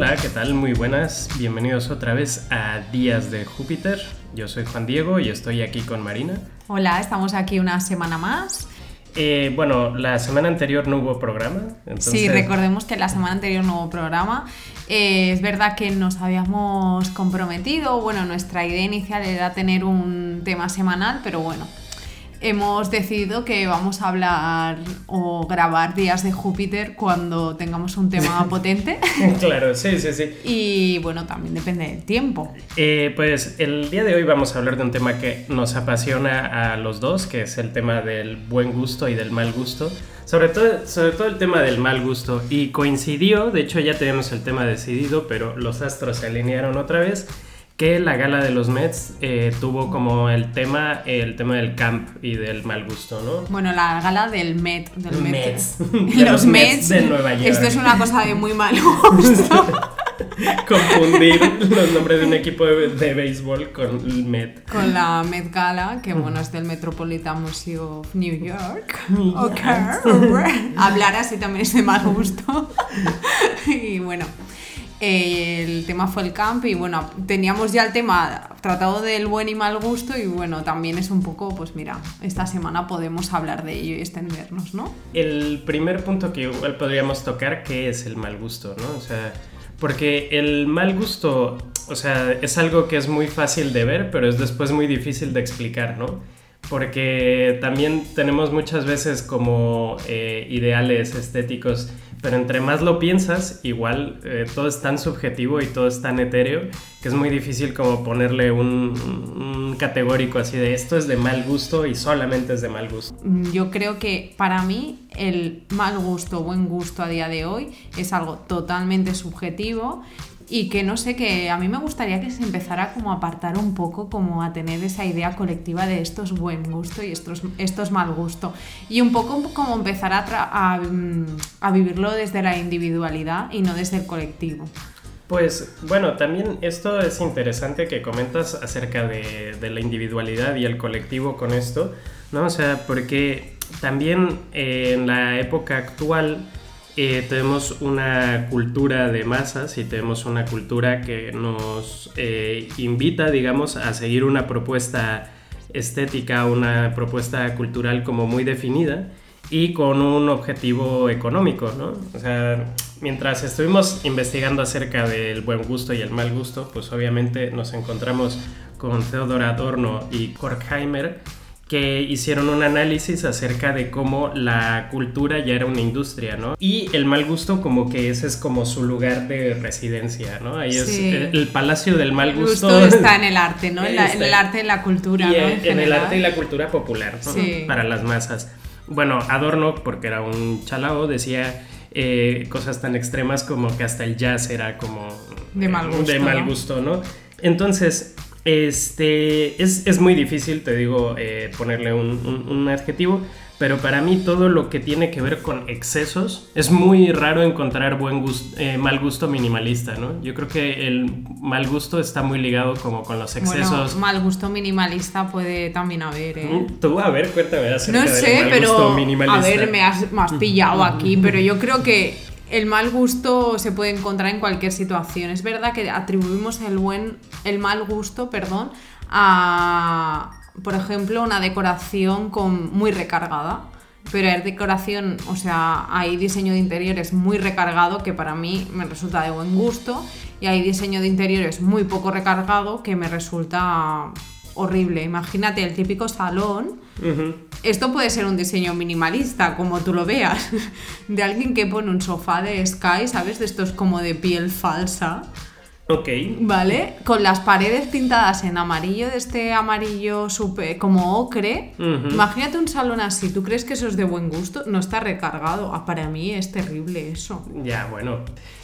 Hola, ¿qué tal? Muy buenas. Bienvenidos otra vez a Días de Júpiter. Yo soy Juan Diego y estoy aquí con Marina. Hola, estamos aquí una semana más. Eh, bueno, la semana anterior no hubo programa. Sí, recordemos que la semana anterior no hubo programa. Eh, es verdad que nos habíamos comprometido, bueno, nuestra idea inicial era tener un tema semanal, pero bueno, hemos decidido que vamos a hablar o grabar días de Júpiter cuando tengamos un tema potente. claro, sí, sí, sí. Y bueno, también depende del tiempo. Eh, pues el día de hoy vamos a hablar de un tema que nos apasiona a los dos, que es el tema del buen gusto y del mal gusto. Sobre todo, sobre todo el tema del mal gusto. Y coincidió, de hecho ya tenemos el tema decidido, pero los astros se alinearon otra vez que la gala de los Mets eh, tuvo como el tema el tema del camp y del mal gusto, ¿no? Bueno, la gala del Met, del Mets. los, Mets, de Nueva York. Esto es una cosa de muy mal gusto. Confundir los nombres de un equipo de, béisbol con el Met. Con la Met Gala, que bueno, es del Metropolitan Museum of New York. Hablar así también es de mal gusto. y bueno. El tema fue el camp y bueno, teníamos ya el tema tratado del buen y mal gusto y bueno, también es un poco, pues mira, esta semana podemos hablar de ello y extendernos, ¿no? El primer punto que igual podríamos tocar, ¿qué es el mal gusto, no? O sea, porque el mal gusto, o sea, es algo que es muy fácil de ver, pero es después muy difícil de explicar, ¿no? Porque también tenemos muchas veces como eh, ideales estéticos pero entre más lo piensas, igual eh, todo es tan subjetivo y todo es tan etéreo que es muy difícil como ponerle un, categórico así de esto es de mal gusto y solamente es de mal gusto. Mm, yo creo que para mí el mal gusto, buen gusto a día de hoy es algo totalmente subjetivo y que no sé, que a mí me gustaría que se empezara como a apartar un poco, como a tener esa idea colectiva de esto es buen gusto y esto es, mal gusto. Y un poco como empezar a, mm, a, vivirlo desde la individualidad y no desde el colectivo. Pues bueno, también esto es interesante que comentas acerca de, de la individualidad y el colectivo con esto, ¿no? O sea, porque también eh, en la época actual eh, tenemos una cultura de masas y tenemos una cultura que nos eh, invita, digamos, a seguir una propuesta estética, una propuesta cultural como muy definida y con un objetivo económico, ¿no? O sea, mientras estuvimos investigando acerca del buen gusto y el mal gusto, pues obviamente nos encontramos con Theodor Adorno y Korkheimer, que hicieron un análisis acerca de cómo la cultura ya era una industria, ¿no? Y el mal gusto como que ese es como su lugar de residencia, ¿no? Ahí es el, palacio del mal gusto. gusto está en el arte, ¿no? En, el arte y la cultura, ¿no? En, el arte y la cultura popular, ¿no? Para las masas. Bueno, Adorno, porque era un chalao, decía eh, cosas tan extremas como que hasta el jazz era como... De mal gusto. De mal gusto, ¿no? Entonces, este, es, muy difícil, te digo, eh, ponerle un, adjetivo, pero para mí todo lo que tiene que ver con excesos es muy raro encontrar buen eh, mal gusto minimalista, ¿no? Yo creo que el mal gusto está muy ligado como con los excesos. Bueno, mal gusto minimalista puede también haber, ¿eh? Mm, tú, a ver, cuéntame No sé, pero a ver, me has, me has pillado aquí, pero yo creo que el mal gusto se puede encontrar en cualquier situación. Es verdad que atribuimos el buen, el mal gusto, perdón, a, por ejemplo, una decoración con, muy recargada. Pero hay decoración, o sea, hay diseño de interiores muy recargado que para mí me resulta de buen gusto y hay diseño de interiores muy poco recargado que me resulta horrible. Imagínate el típico salón. Esto puede ser un diseño minimalista, como tú lo veas, de alguien que pone un sofá de Sky, ¿sabes? De estos como de piel falsa. Ok. ¿Vale? Con las paredes pintadas en amarillo, de este amarillo super, como ocre. Imagínate un salón así. ¿Tú crees que eso es de buen gusto? No está recargado. Ah, para mí es terrible eso. Ya, bueno.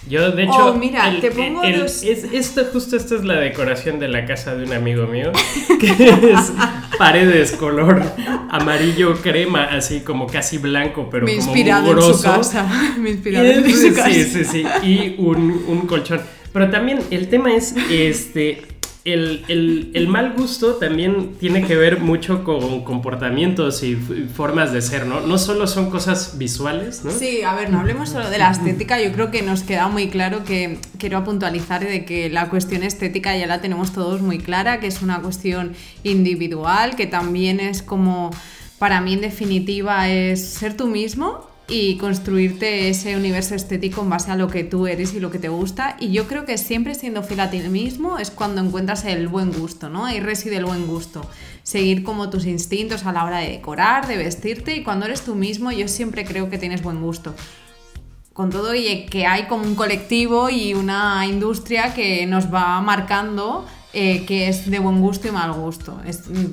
Yo, de hecho. Oh, mira, te pongo es, esto, justo esta es la decoración de la casa de un amigo mío. Que es paredes color amarillo crema, así como casi blanco, pero Me como en su casa. Me inspirado en su casa. Sí, sí, sí. Y un, un colchón. Pero también el tema es, este, el, mal gusto también tiene que ver mucho con comportamientos y formas de ser, ¿no? No solo son cosas visuales, ¿no? Sí, a ver, no hablemos solo de la estética, yo creo que nos queda muy claro que quiero puntualizar de que la cuestión estética ya la tenemos todos muy clara, que es una cuestión individual, que también es como, para mí en definitiva, es ser tú mismo y construirte ese universo estético en base a lo que tú eres y lo que te gusta. Y yo creo que siempre siendo fiel a ti mismo es cuando encuentras el buen gusto, ¿no? Ahí reside el buen gusto. Seguir como tus instintos a la hora de decorar, de vestirte y cuando eres tú mismo yo siempre creo que tienes buen gusto. Con todo y que hay como un colectivo y una industria que nos va marcando eh, que es de buen gusto y mal gusto.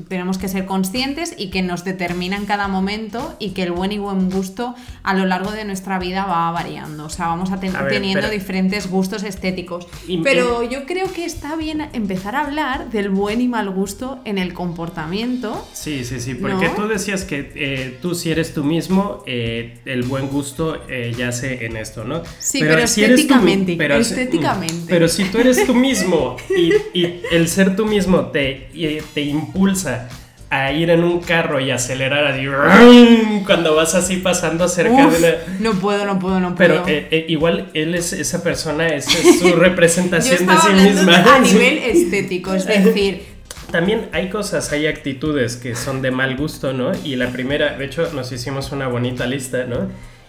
tenemos que ser conscientes y que nos determina en cada momento y que el buen y buen gusto a lo largo de nuestra vida va variando. O sea, vamos a, teniendo diferentes gustos estéticos. pero yo creo que está bien empezar a hablar del buen y mal gusto en el comportamiento. Sí, sí, sí, porque tú decías que eh, tú si eres tú mismo, eh, el buen gusto yace en esto, ¿no? Sí, pero, estéticamente. pero, estéticamente. Pero si tú eres tú mismo y el ser tú mismo te, te impulsa a ir en un carro y acelerar así cuando vas así pasando cerca de la... No puedo, no puedo, no puedo. Pero eh, eh, igual él es esa persona, esa es su representación de sí misma. A nivel estético, es decir... También hay cosas, hay actitudes que son de mal gusto, ¿no? Y la primera, de hecho, nos hicimos una bonita lista, ¿no?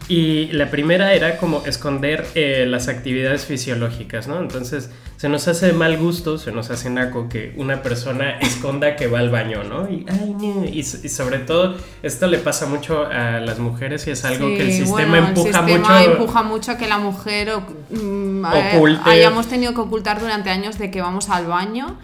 Y la primera era como esconder eh, las actividades fisiológicas, ¿no? Entonces se nos hace mal gusto, se nos hace naco que una persona esconda que va al baño, ¿no? Y, y, sobre todo esto le pasa mucho a las mujeres y es algo que el sistema empuja el sistema empuja mucho a que la mujer mm, eh, hayamos tenido que ocultar durante años de que vamos al baño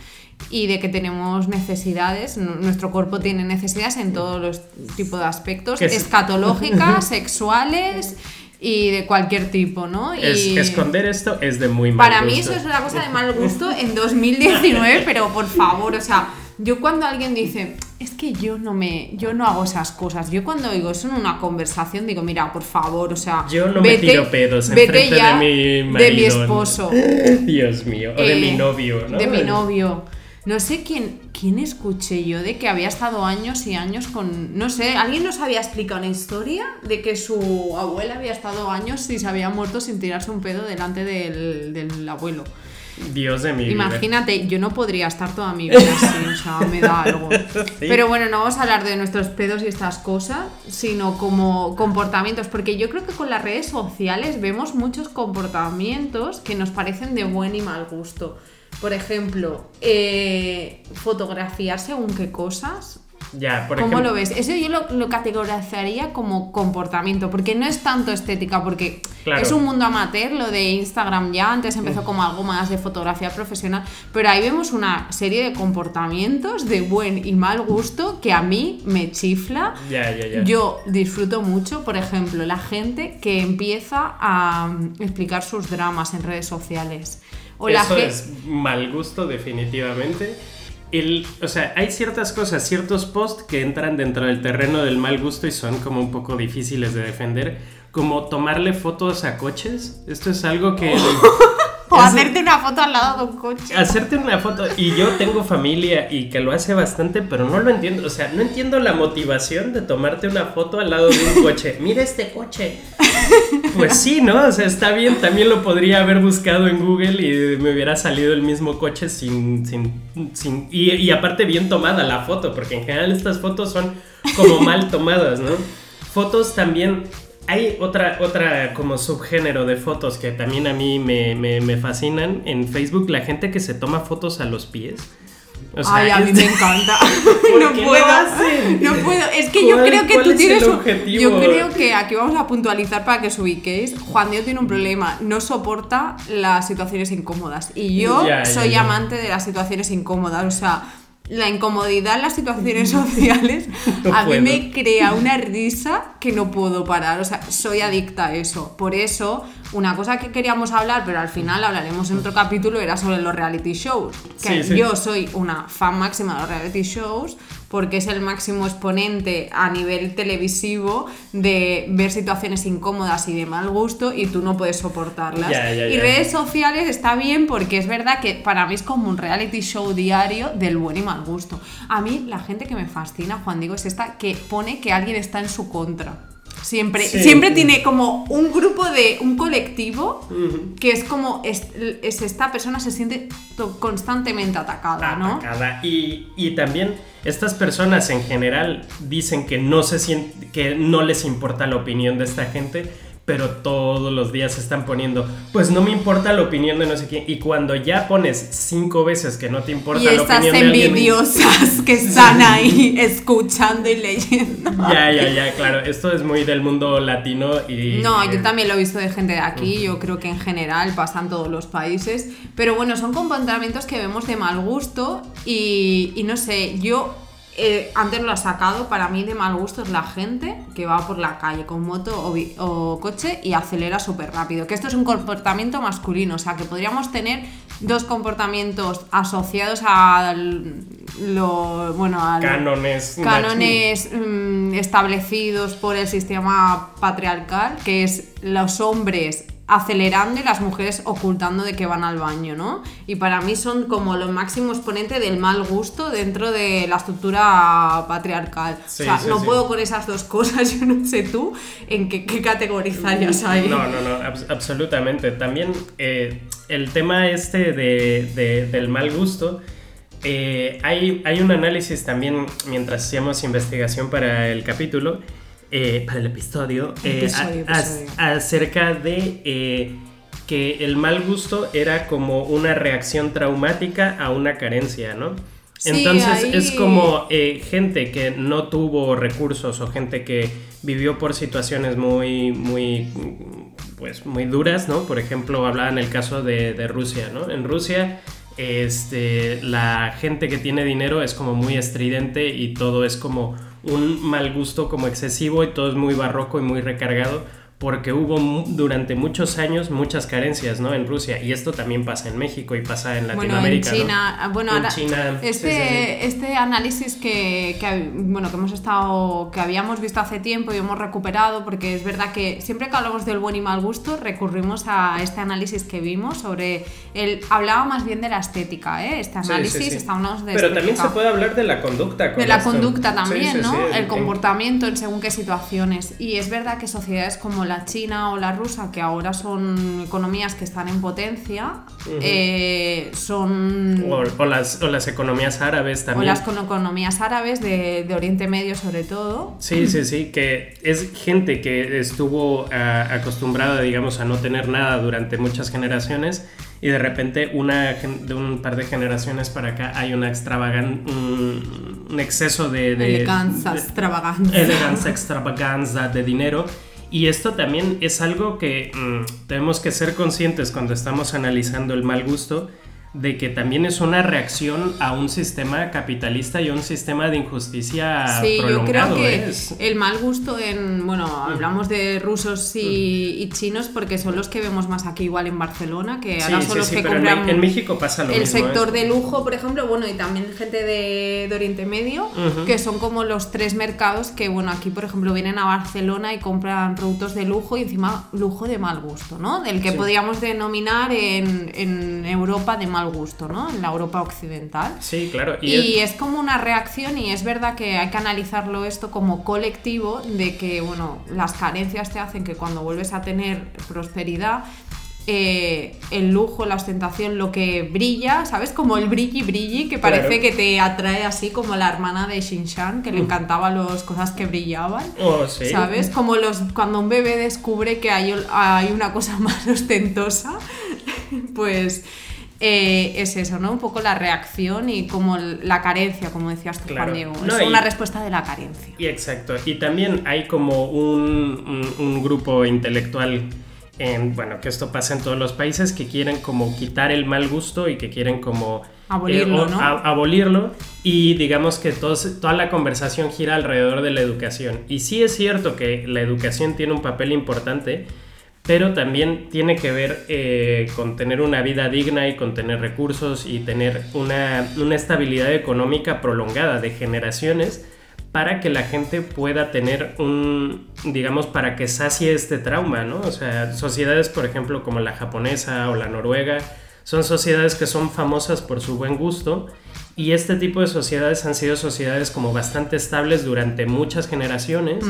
y de que tenemos necesidades, nuestro cuerpo tiene necesidades en todos los tipos de aspectos, escatológicas, sexuales y de cualquier tipo, ¿no? Y esconder esto es de muy mal Para mí eso es una cosa de mal gusto en 2019, pero por favor, o sea, yo cuando alguien dice, es que yo no me, yo no hago esas cosas, yo cuando digo eso en una conversación digo, mira, por favor, o sea, yo no me tiro pedos en frente de mi marido, de mi esposo, Dios mío, o de mi eh, novio, ¿no? De mi novio. No sé quién, quién escuché yo de que había estado años y años con. No sé, alguien nos había explicado una historia de que su abuela había estado años y se había muerto sin tirarse un pedo delante del, abuelo. Dios de mi Imagínate, yo no podría estar toda mi vida así, o sea, me da algo. Pero bueno, no vamos a hablar de nuestros pedos y estas cosas, sino como comportamientos, porque yo creo que con las redes sociales vemos muchos comportamientos que nos parecen de buen y mal gusto. Por ejemplo, eh, fotografiar según qué cosas. Ya, por ¿Cómo lo ves? Eso yo lo, categorizaría como comportamiento, porque no es tanto estética, porque es un mundo amateur, lo de Instagram ya, antes empezó como algo más de fotografía profesional, pero ahí vemos una serie de comportamientos de buen y mal gusto que a mí me chifla. Ya, ya, ya. Yo disfruto mucho, por ejemplo, la gente que empieza a mm, explicar sus dramas en redes sociales. Eso es mal gusto, definitivamente. El, o sea, hay ciertas cosas, ciertos posts que entran dentro del terreno del mal gusto y son como un poco difíciles de defender, como tomarle fotos a coches. Esto es algo que... O hacerte una foto al lado de un coche. Hacerte una foto. Y yo tengo familia y que lo hace bastante, pero no lo entiendo. O sea, no entiendo la motivación de tomarte una foto al lado de un coche. Mira este coche. Pues sí, ¿no? O sea, está bien. También lo podría haber buscado en Google y me hubiera salido el mismo coche sin. sin, sin y, y aparte, bien tomada la foto, porque en general estas fotos son como mal tomadas, ¿no? Fotos también hay otra, otra como subgénero de fotos que también a mí me, fascinan en Facebook, la gente que se toma fotos a los pies. Ay, a mí me encanta. no puedo. No puedo. Es que yo creo que tú tienes un. Yo creo que aquí vamos a puntualizar para que os ubiquéis. Juan Diego tiene un problema. No soporta las situaciones incómodas. Y yo soy amante de las situaciones incómodas. O sea, la incomodidad en las situaciones sociales a mí me crea una risa que no puedo parar. O sea, soy adicta a eso. Por eso, una cosa que queríamos hablar, pero al final hablaremos en otro capítulo, era sobre los reality shows. Que yo soy una fan máxima de los reality shows porque es el máximo exponente a nivel televisivo de ver situaciones incómodas y de mal gusto y tú no puedes soportarlas. Y redes sociales está bien porque es verdad que para mí es como un reality show diario del buen y mal gusto. A mí la gente que me fascina, Juan Diego, es esta que pone que alguien está en su contra. Siempre, siempre tiene como un grupo de, un colectivo que es como, es, esta persona se siente constantemente atacada, ¿no? Atacada. Y, y, también estas personas en general dicen que no, se siente, que no les importa la opinión de esta gente pero todos los días se están poniendo, pues no me importa la opinión de no sé quién. Y cuando ya pones cinco veces que no te importa la opinión de alguien. envidiosas que están ahí escuchando y leyendo. Ya, ya, ya, claro. Esto es muy del mundo latino y. No, yo también lo he visto de gente de aquí. Yo creo que en general pasan todos los países. Pero bueno, son comportamientos que vemos de mal gusto y, y no sé, yo eh, antes lo ha sacado, para mí de mal gusto es la gente que va por la calle con moto o, coche y acelera súper rápido. Que esto es un comportamiento masculino, o sea que podríamos tener dos comportamientos asociados a lo, bueno, cánones, cánones mm, establecidos por el sistema patriarcal, que es los hombres acelerando y las mujeres ocultando de que van al baño, ¿no? Y para mí son como los máximos exponente del mal gusto dentro de la estructura patriarcal. o sea, no puedo con esas dos cosas, yo no sé tú en qué, qué categorizarías ahí. No, no, no, absolutamente. También eh, el tema este de, del mal gusto... Eh, hay, hay un análisis también mientras hacíamos investigación para el capítulo eh, para el episodio, eh, acerca de eh, que el mal gusto era como una reacción traumática a una carencia, ¿no? Entonces es como gente que no tuvo recursos o gente que vivió por situaciones muy, muy, pues muy duras, ¿no? Por ejemplo, hablaba en el caso de, de Rusia, ¿no? En Rusia este, la gente que tiene dinero es como muy estridente y todo es como un mal gusto como excesivo y todo es muy barroco y muy recargado porque hubo durante muchos años muchas carencias, ¿no? En Rusia y esto también pasa en México y pasa en Latinoamérica. Bueno, en China, ah, bueno, ahora, este, este análisis que, que, bueno, que hemos estado, que habíamos visto hace tiempo y hemos recuperado, porque es verdad que siempre que hablamos del buen y mal gusto recurrimos a este análisis que vimos sobre el, hablaba más bien de la estética, ¿eh? Este análisis, estamos de Pero también se puede hablar de la conducta. de la conducta también, ¿no? el comportamiento en según qué situaciones. Y es verdad que sociedades como la china o la rusa, que ahora son economías que están en potencia, eh, son... O, las, o, las, economías árabes también. O las economías árabes de, de, Oriente Medio sobre todo. Sí, sí, sí, que es gente que estuvo ah, acostumbrada, digamos, a no tener nada durante muchas generaciones y de repente una, de un par de generaciones para acá hay una extravagan un, exceso de, de elegancia extravaganza elegancia extravaganza de dinero y esto también es algo que mm, tenemos que ser conscientes cuando estamos analizando el mal gusto de que también es una reacción a un sistema capitalista y a un sistema de injusticia sí, yo creo que el mal gusto en bueno hablamos de rusos y, chinos porque son los que vemos más aquí igual en Barcelona que ahora son los que compran en, México pasa lo el mismo el sector de lujo por ejemplo bueno y también gente de, Oriente Medio que son como los tres mercados que bueno aquí por ejemplo vienen a Barcelona y compran productos de lujo y encima lujo de mal gusto no del que podríamos denominar en, en Europa de mal mal gusto, ¿no? En la Europa occidental. Sí, claro. Y, es... como una reacción y es verdad que hay que analizarlo esto como colectivo de que, bueno, las carencias te hacen que cuando vuelves a tener prosperidad, eh, el lujo, la ostentación, lo que brilla, ¿sabes? Como el brilli brilli, que parece que te atrae así como la hermana de Shin-Chan, que le encantaban las cosas que brillaban. Oh, ¿sí? ¿Sabes? Como los, cuando un bebé descubre que hay, hay una cosa más ostentosa, pues eh, es eso, ¿no? Un poco la reacción y como la carencia, como decías tú, Juan Diego. es una respuesta de la carencia. Y exacto. Y también hay como un, grupo intelectual en, bueno, que esto pasa en todos los países, que quieren como quitar el mal gusto y que quieren como... Abolirlo, eh, ¿no? abolirlo y digamos que toda la conversación gira alrededor de la educación. Y sí es cierto que la educación tiene un papel importante, pero también tiene que ver eh, con tener una vida digna y con tener recursos y tener una, una estabilidad económica prolongada de generaciones para que la gente pueda tener un, digamos, para que sacie este trauma, ¿no? O sea, sociedades, por ejemplo, como la japonesa o la noruega, son sociedades que son famosas por su buen gusto y este tipo de sociedades han sido sociedades como bastante estables durante muchas generaciones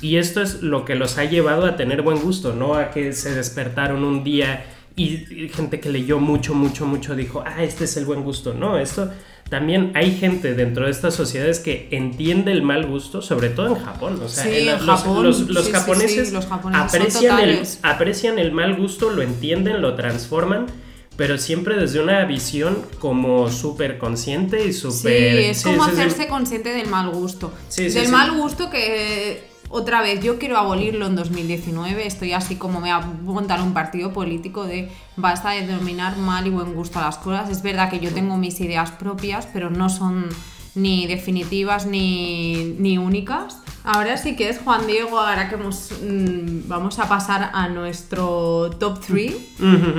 y esto es lo que los ha llevado a tener buen gusto, no a que se despertaron un día y gente que leyó mucho, mucho, mucho dijo, ah, este es el buen gusto. No, esto también hay gente dentro de estas sociedades que entiende el mal gusto, sobre todo en Japón. O sea, los, japoneses, aprecian, el, aprecian el mal gusto, lo entienden, lo transforman pero siempre desde una visión como súper consciente y súper... Sí, es como hacerse consciente del mal gusto. del mal gusto que, otra vez, yo quiero abolirlo en 2019, estoy así como me a montar un partido político de basta de denominar mal y buen gusto a las cosas. Es verdad que yo tengo mis ideas propias, pero no son ni definitivas ni, ni únicas. Ahora sí que es Juan Diego, ahora que mm, vamos a pasar a nuestro top 3.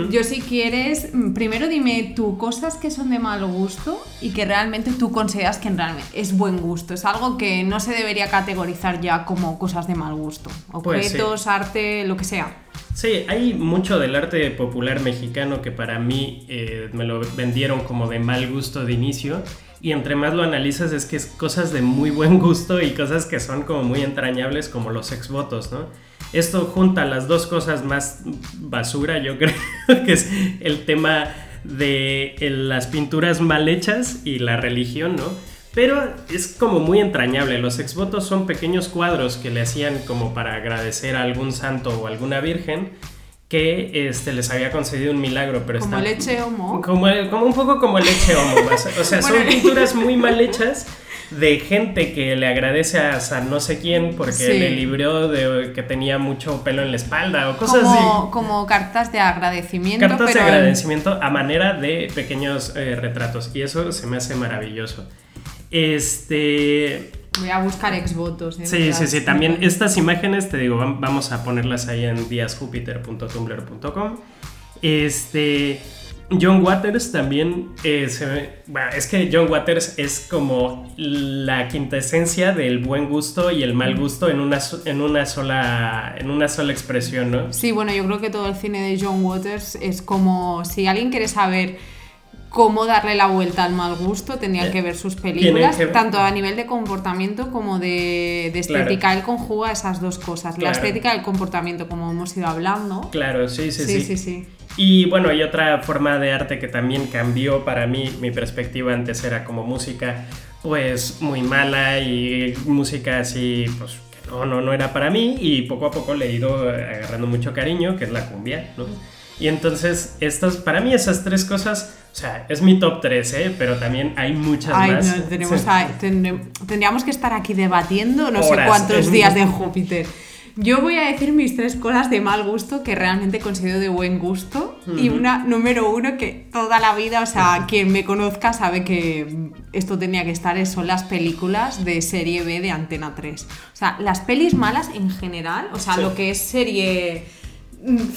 Yo si quieres, mm, primero dime tú cosas que son de mal gusto y que realmente tú consideras que realmente es buen gusto. Es algo que no se debería categorizar ya como cosas de mal gusto. Pues Objetos, arte, lo que sea. Sí, hay mucho del arte popular mexicano que para mí eh, me lo vendieron como de mal gusto de inicio y entre más lo analizas es que es cosas de muy buen gusto y cosas que son como muy entrañables como los exvotos, ¿no? Esto junta las dos cosas más basura, yo creo, que es el tema de las pinturas mal hechas y la religión, ¿no? Pero es como muy entrañable. Los exvotos son pequeños cuadros que le hacían como para agradecer a algún santo o alguna virgen que este, les había concedido un milagro. Pero como leche homo. Como, como un poco como leche homo. o sea, son pinturas muy mal hechas de gente que le agradece a San no sé quién porque le libró de que tenía mucho pelo en la espalda o cosas así. Como cartas de agradecimiento. Cartas de agradecimiento a manera de pequeños eh, retratos. Y eso se me hace maravilloso. Este. Voy a buscar exvotos. ¿eh? Sí, sí, sí. También estas imágenes, te digo, vamos a ponerlas ahí en díasjupiter.tumblr.com. Este. John Waters también eh, es que John Waters es como la quintesencia del buen gusto y el mal gusto en una, en una sola en una sola expresión, ¿no? Sí, bueno, yo creo que todo el cine de John Waters es como si alguien quiere saber cómo darle la vuelta al mal gusto, tenía eh, que ver sus películas, tanto a nivel de comportamiento como de, estética. Él conjuga esas dos cosas, la estética y el comportamiento, como hemos ido hablando. Claro, sí, sí, sí. sí, sí. Y bueno, hay otra forma de arte que también cambió para mí, mi perspectiva antes era como música pues muy mala y música así pues que no, no, no era para mí y poco a poco le he ido agarrando mucho cariño, que es la cumbia, ¿no? Y entonces, estas, para mí esas tres cosas, o sea, es mi top 3, ¿eh? pero también hay muchas más. tendríamos que estar aquí debatiendo no sé cuántos días de Júpiter. Yo voy a decir mis tres cosas de mal gusto que realmente considero de buen gusto. Y una número uno que toda la vida, o sea, quien me conozca sabe que esto tenía que estar, son las películas de serie B de Antena 3. O sea, las pelis malas en general, o sea, lo que es serie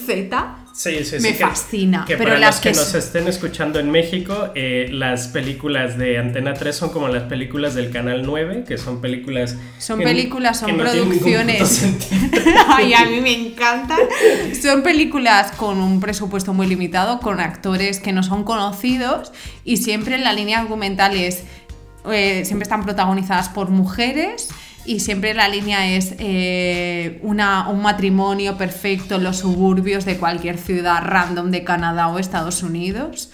Z, Sí, sí, me fascina. Que pero para las los que, nos estén escuchando en México, eh, las películas de Antena 3 son como las películas del Canal 9, que son películas... Son películas, son producciones... Ay, a mí me encantan. Son películas con un presupuesto muy limitado, con actores que no son conocidos y siempre la línea argumental es... Eh, siempre están protagonizadas por mujeres y siempre la línea es eh, una, un matrimonio perfecto en los suburbios de cualquier ciudad random de Canadá o Estados Unidos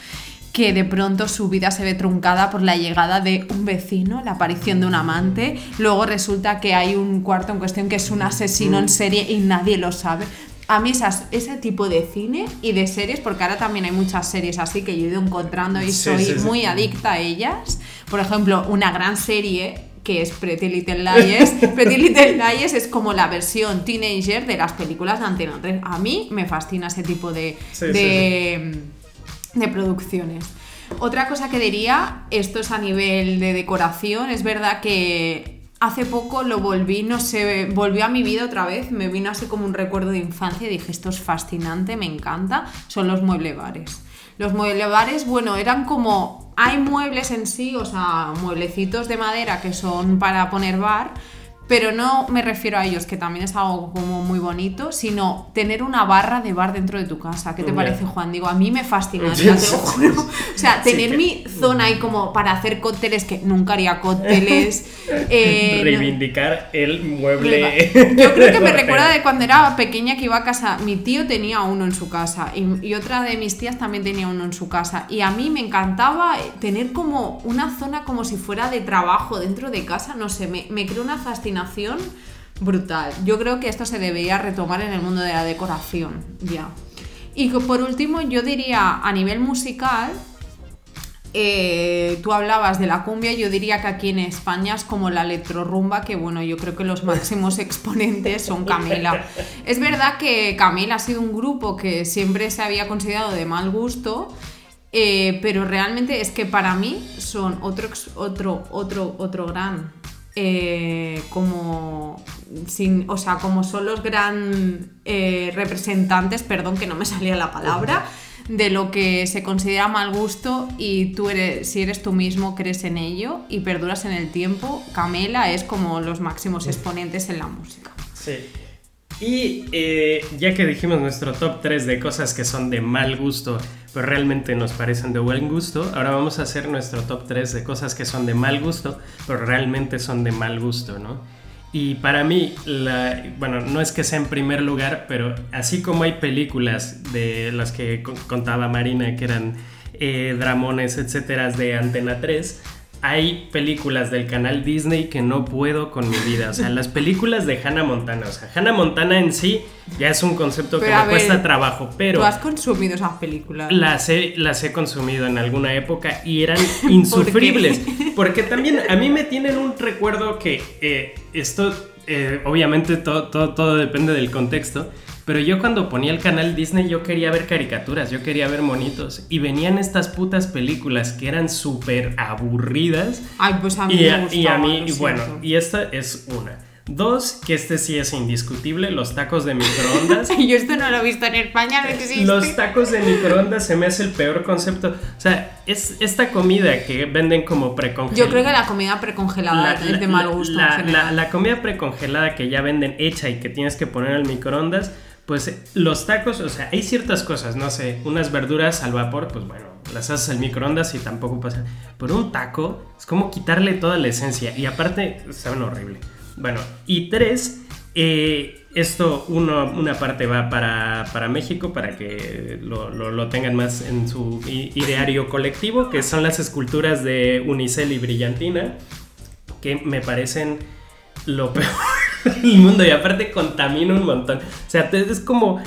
que de pronto su vida se ve truncada por la llegada de un vecino, la aparición de un amante, luego resulta que hay un cuarto en cuestión que es un asesino en serie y nadie lo sabe. A mí esas, ese tipo de cine y de series, porque ahora también hay muchas series así que yo he ido encontrando y soy muy adicta a ellas. Por ejemplo, una gran serie que es Pretty Little Lies. Pretty Little Lies es como la versión teenager de las películas de Antena 3. A mí me fascina ese tipo de, de, producciones. Otra cosa que diría, esto es a nivel de decoración, es verdad que hace poco lo volví, no sé, volvió a mi vida otra vez, me vino así como un recuerdo de infancia y dije, esto es fascinante, me encanta, son los mueblebares. Los mueblebares, bueno, eran como, hay muebles en sí, o sea, mueblecitos de madera que son para poner bar, pero no me refiero a ellos, que también es algo como muy bonito, sino tener una barra de bar dentro de tu casa. ¿Qué te parece, Juan? Digo, a mí me fascina, te lo juro. O sea, tener mi zona ahí como para hacer cócteles, que nunca haría cócteles. Eh, Reivindicar el mueble. Yo creo que me recuerda de cuando era pequeña que iba a casa, mi tío tenía uno en su casa y, y otra de mis tías también tenía uno en su casa. Y a mí me encantaba tener como una zona como si fuera de trabajo dentro de casa, no sé, me, me creó una fascinación brutal. Yo creo que esto se debería retomar en el mundo de la decoración, ya. Y por último, yo diría a nivel musical, eh, tú hablabas de la cumbia, yo diría que aquí en España es como la electrorumba, que bueno, yo creo que los máximos exponentes son Camila. Es verdad que Camila ha sido un grupo que siempre se había considerado de mal gusto, eh, pero realmente es que para mí son otro, otro, otro, otro gran eh, como sin, o sea, como son los gran eh, representantes, perdón que no me salía la palabra, de lo que se considera mal gusto y tú eres, si eres tú mismo, crees en ello y perduras en el tiempo, Camela es como los máximos exponentes en la música. Sí. Y eh, ya que dijimos nuestro top 3 de cosas que son de mal gusto, pero realmente nos parecen de buen gusto, ahora vamos a hacer nuestro top 3 de cosas que son de mal gusto, pero realmente son de mal gusto, ¿no? Y para mí, bueno, no es que sea en primer lugar, pero así como hay películas de las que contaba Marina, que eran eh, dramones, etcétera, de Antena 3, hay películas del canal Disney que no puedo con mi vida. O sea, las películas de Hannah Montana. O sea, Hannah Montana en sí ya es un concepto que me cuesta trabajo, pero... ¿Tú has consumido esas películas? Las he, las he consumido en alguna época y eran insufribles. porque también a mí me tienen un recuerdo que eh, esto, eh, obviamente todo, todo, todo depende del contexto pero yo cuando ponía el canal Disney yo quería ver caricaturas, yo quería ver monitos. Y venían estas putas películas que eran súper aburridas. Ay, pues a mí y me Y a mí, bueno, y esta es una. Dos, que este sí es indiscutible, los tacos de microondas. Yo esto no lo he visto en España, no existe. Los tacos de microondas se me hace el peor concepto. O sea, es esta comida que venden como precongelada. Yo creo que la comida precongelada es de mal gusto. La, la, comida precongelada que ya venden hecha y que tienes que poner al microondas, pues los tacos, o sea, hay ciertas cosas, no sé, unas verduras al vapor, pues bueno, las haces al microondas y tampoco pasa. Pero un taco es como quitarle toda la esencia y aparte saben horrible. Bueno, y tres, eh, esto uno, una parte va para, para México para que lo, lo, tengan más en su ideario colectivo, que son las esculturas de Unicel y Brillantina, que me parecen lo peor el mundo y aparte contamina un montón. O sea, es como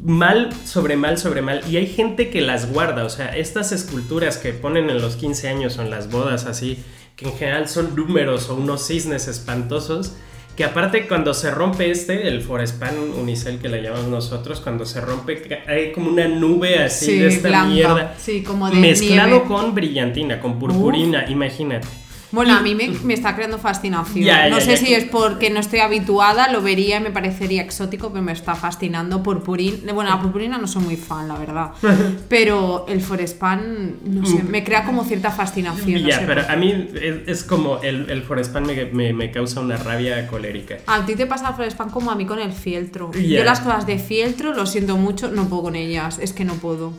mal sobre mal sobre mal y hay gente que las guarda, o sea, estas esculturas que ponen en los 15 años o en las bodas así, que en general son números o unos cisnes espantosos, que aparte cuando se rompe este, el Forespan Unicel que le llamamos nosotros, cuando se rompe hay como una nube así de esta mierda, sí, como de mezclado con brillantina, con purpurina, imagínate. Bueno, a mí me, está creando fascinación. no sé si es porque no estoy habituada, lo vería y me parecería exótico, pero me está fascinando. Purpurina. Bueno, la purpurina no soy muy fan, la verdad. pero el Forespan, no sé, me crea como cierta fascinación. Ya, pero a mí es, como el, el Forespan me, me, causa una rabia colérica. A ti te pasa el Forespan como a mí con el fieltro. Yo las cosas de fieltro, lo siento mucho, no puedo con ellas. Es que no puedo.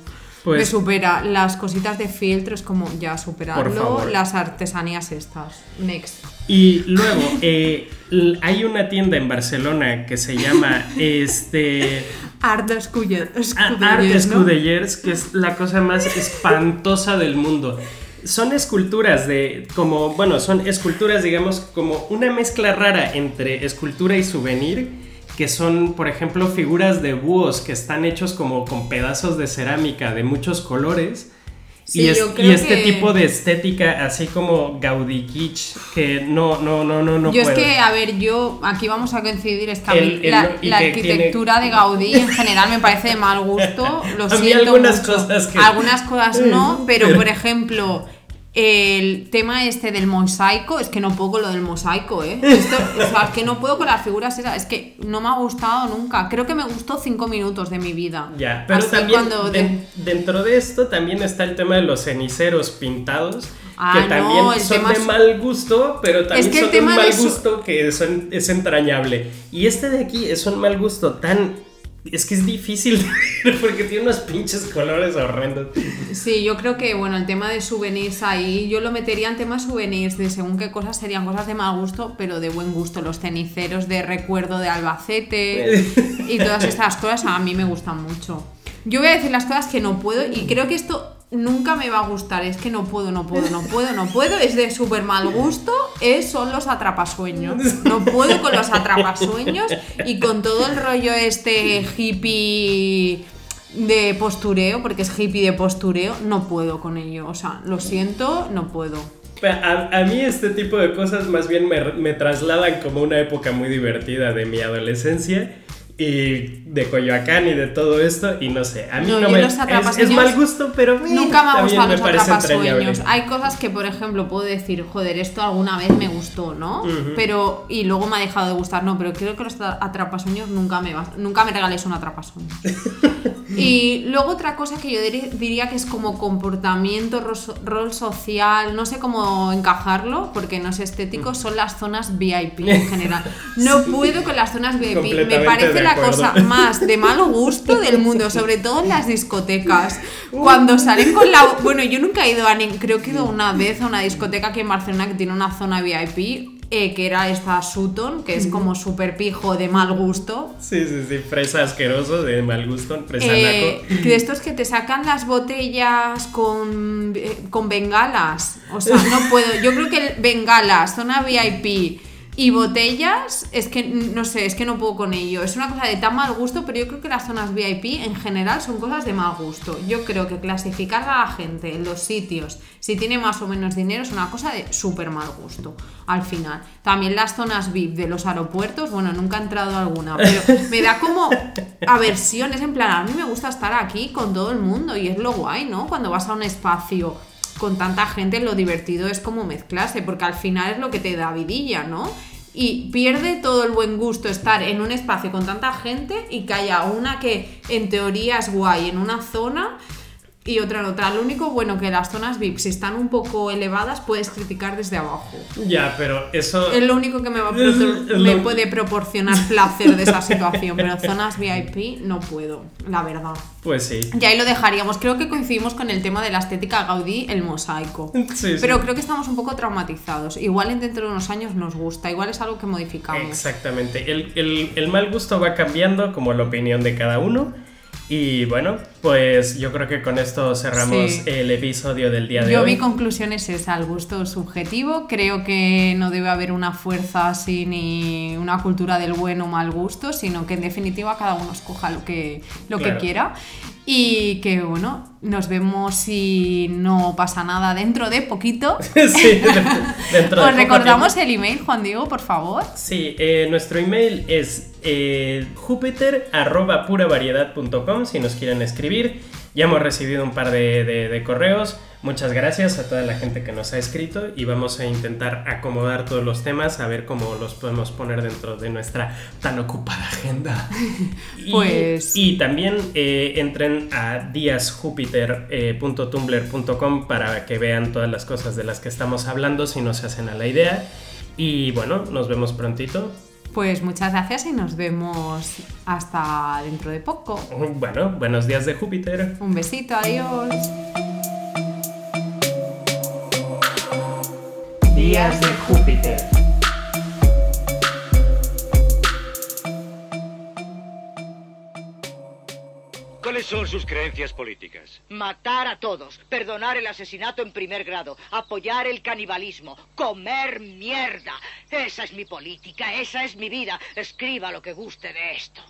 Pues, me supera las cositas de filtro, es como ya superarlo, las artesanías estas. Next. Y luego, eh, hay una tienda en Barcelona que se llama este. Art Scudellers, Art Scudellers, que es la cosa más espantosa del mundo. Son esculturas de, como, bueno, son esculturas, digamos, como una mezcla rara entre escultura y souvenir que son, por ejemplo, figuras de búhos que están hechos como con pedazos de cerámica de muchos colores. y, este tipo de estética así como Gaudí kitsch que no no no no no yo es que a ver yo aquí vamos a coincidir esta la, arquitectura de Gaudí en general me parece de mal gusto lo a siento algunas cosas algunas cosas no pero por ejemplo El tema este del mosaico, es que no puedo con lo del mosaico, ¿eh? Esto, o sea, es que no puedo con las figuras esas, es que no me ha gustado nunca. Creo que me gustó cinco minutos de mi vida. Ya, pero también dentro de esto también está el tema de los ceniceros pintados. Ah, que también son de mal gusto, pero también son de un mal gusto que son, es entrañable. Y este de aquí es un mal gusto tan es que es difícil porque tiene unos pinches colores horrendos. Sí, yo creo que, bueno, el tema de souvenirs ahí, yo lo metería en tema souvenirs, de según qué cosas serían cosas de mal gusto, pero de buen gusto. Los ceniceros de recuerdo de Albacete y todas estas cosas a mí me gustan mucho. Yo voy a decir las cosas que no puedo y creo que esto nunca me va a gustar. Es que no puedo, no puedo, no puedo, no puedo. Es de súper mal gusto. Es, son los atrapasueños. No puedo con los atrapasueños y con todo el rollo este hippie de postureo, porque es hippie de postureo, no puedo con ello. O sea, lo siento, no puedo. A, mí este tipo de cosas más bien me, me trasladan como una época muy divertida de mi adolescencia y de Coyoacán y de todo esto y no sé, a mí no, me es, es, mal gusto, pero nunca me ha gustado los atrapasueños. Hay cosas que por ejemplo puedo decir, joder, esto alguna vez me gustó, ¿no? Pero y luego me ha dejado de gustar, no, pero creo que los atrapasueños nunca me nunca me regaléis un atrapasueños. y luego otra cosa que yo diría que es como comportamiento, rol social, no sé cómo encajarlo porque no es estético, son las zonas VIP en general. No puedo con las zonas VIP, me parece la cosa más de mal gusto del mundo, sobre todo en las discotecas. Cuando salen con la. Bueno, yo nunca he ido a. Creo que he ido una vez a una discoteca aquí en Barcelona que tiene una zona VIP. Eh, que era esta Sutton, que es como súper pijo de mal gusto. Sí, sí, sí, fresa asqueroso de mal gusto, fresa eh, De estos que te sacan las botellas con, eh, con bengalas. O sea, no puedo. Yo creo que bengalas, zona VIP y botellas, es que no sé, es que no puedo con ello. Es una cosa de tan mal gusto, pero yo creo que las zonas VIP en general son cosas de mal gusto. Yo creo que clasificar a la gente en los sitios, si tiene más o menos dinero, es una cosa de súper mal gusto. Al final. También las zonas VIP de los aeropuertos, bueno, nunca he entrado a alguna, pero me da como aversiones. En plan, a mí me gusta estar aquí con todo el mundo y es lo guay, ¿no? Cuando vas a un espacio con tanta gente, lo divertido es como mezclarse, porque al final es lo que te da vidilla, ¿no? y pierde todo el buen gusto estar en un espacio con tanta gente y que haya una que en teoría es guay en una zona y otra en otra. Lo único bueno que las zonas VIP, si están un poco elevadas, puedes criticar desde abajo. Ya, pero eso... Es lo único que me, va me puede proporcionar placer de esa situación, pero zonas VIP no puedo, la verdad. Pues sí. Y ahí lo dejaríamos. Creo que coincidimos con el tema de la estética Gaudí, el mosaico. Sí, pero creo que estamos un poco traumatizados. Igual dentro de unos años nos gusta, igual es algo que modificamos. Exactamente. El, el, el mal gusto va cambiando como la opinión de cada uno. Y bueno, pues yo creo que con esto cerramos el episodio del día de hoy. Yo mi conclusión es esa, el gusto subjetivo. Creo que no debe haber una fuerza así ni una cultura del bueno o mal gusto, sino que en definitiva cada uno escoja lo que, lo que quiera. Y que bueno, nos vemos si no pasa nada dentro de poquito. sí, dentro de Os recordamos el email, Juan Diego, por favor. Sí, eh, nuestro email es eh, jupiter.puravariedad.com si nos quieren escribir. Ya hemos recibido un par de, correos. Muchas gracias a toda la gente que nos ha escrito y vamos a intentar acomodar todos los temas a ver cómo los podemos poner dentro de nuestra tan ocupada agenda. y, pues... y también eh, entren a diasjupiter.tumblr.com para que vean todas las cosas de las que estamos hablando si no se hacen a la idea. Y bueno, nos vemos prontito. Pues muchas gracias y nos vemos hasta dentro de poco. Bueno, buenos días de Júpiter. Un besito, adiós. Días de Júpiter. ¿Cuáles son sus creencias políticas? Matar a todos, perdonar el asesinato en primer grado, apoyar el canibalismo, comer mierda. Esa es mi política, esa es mi vida. Escriba lo que guste de esto.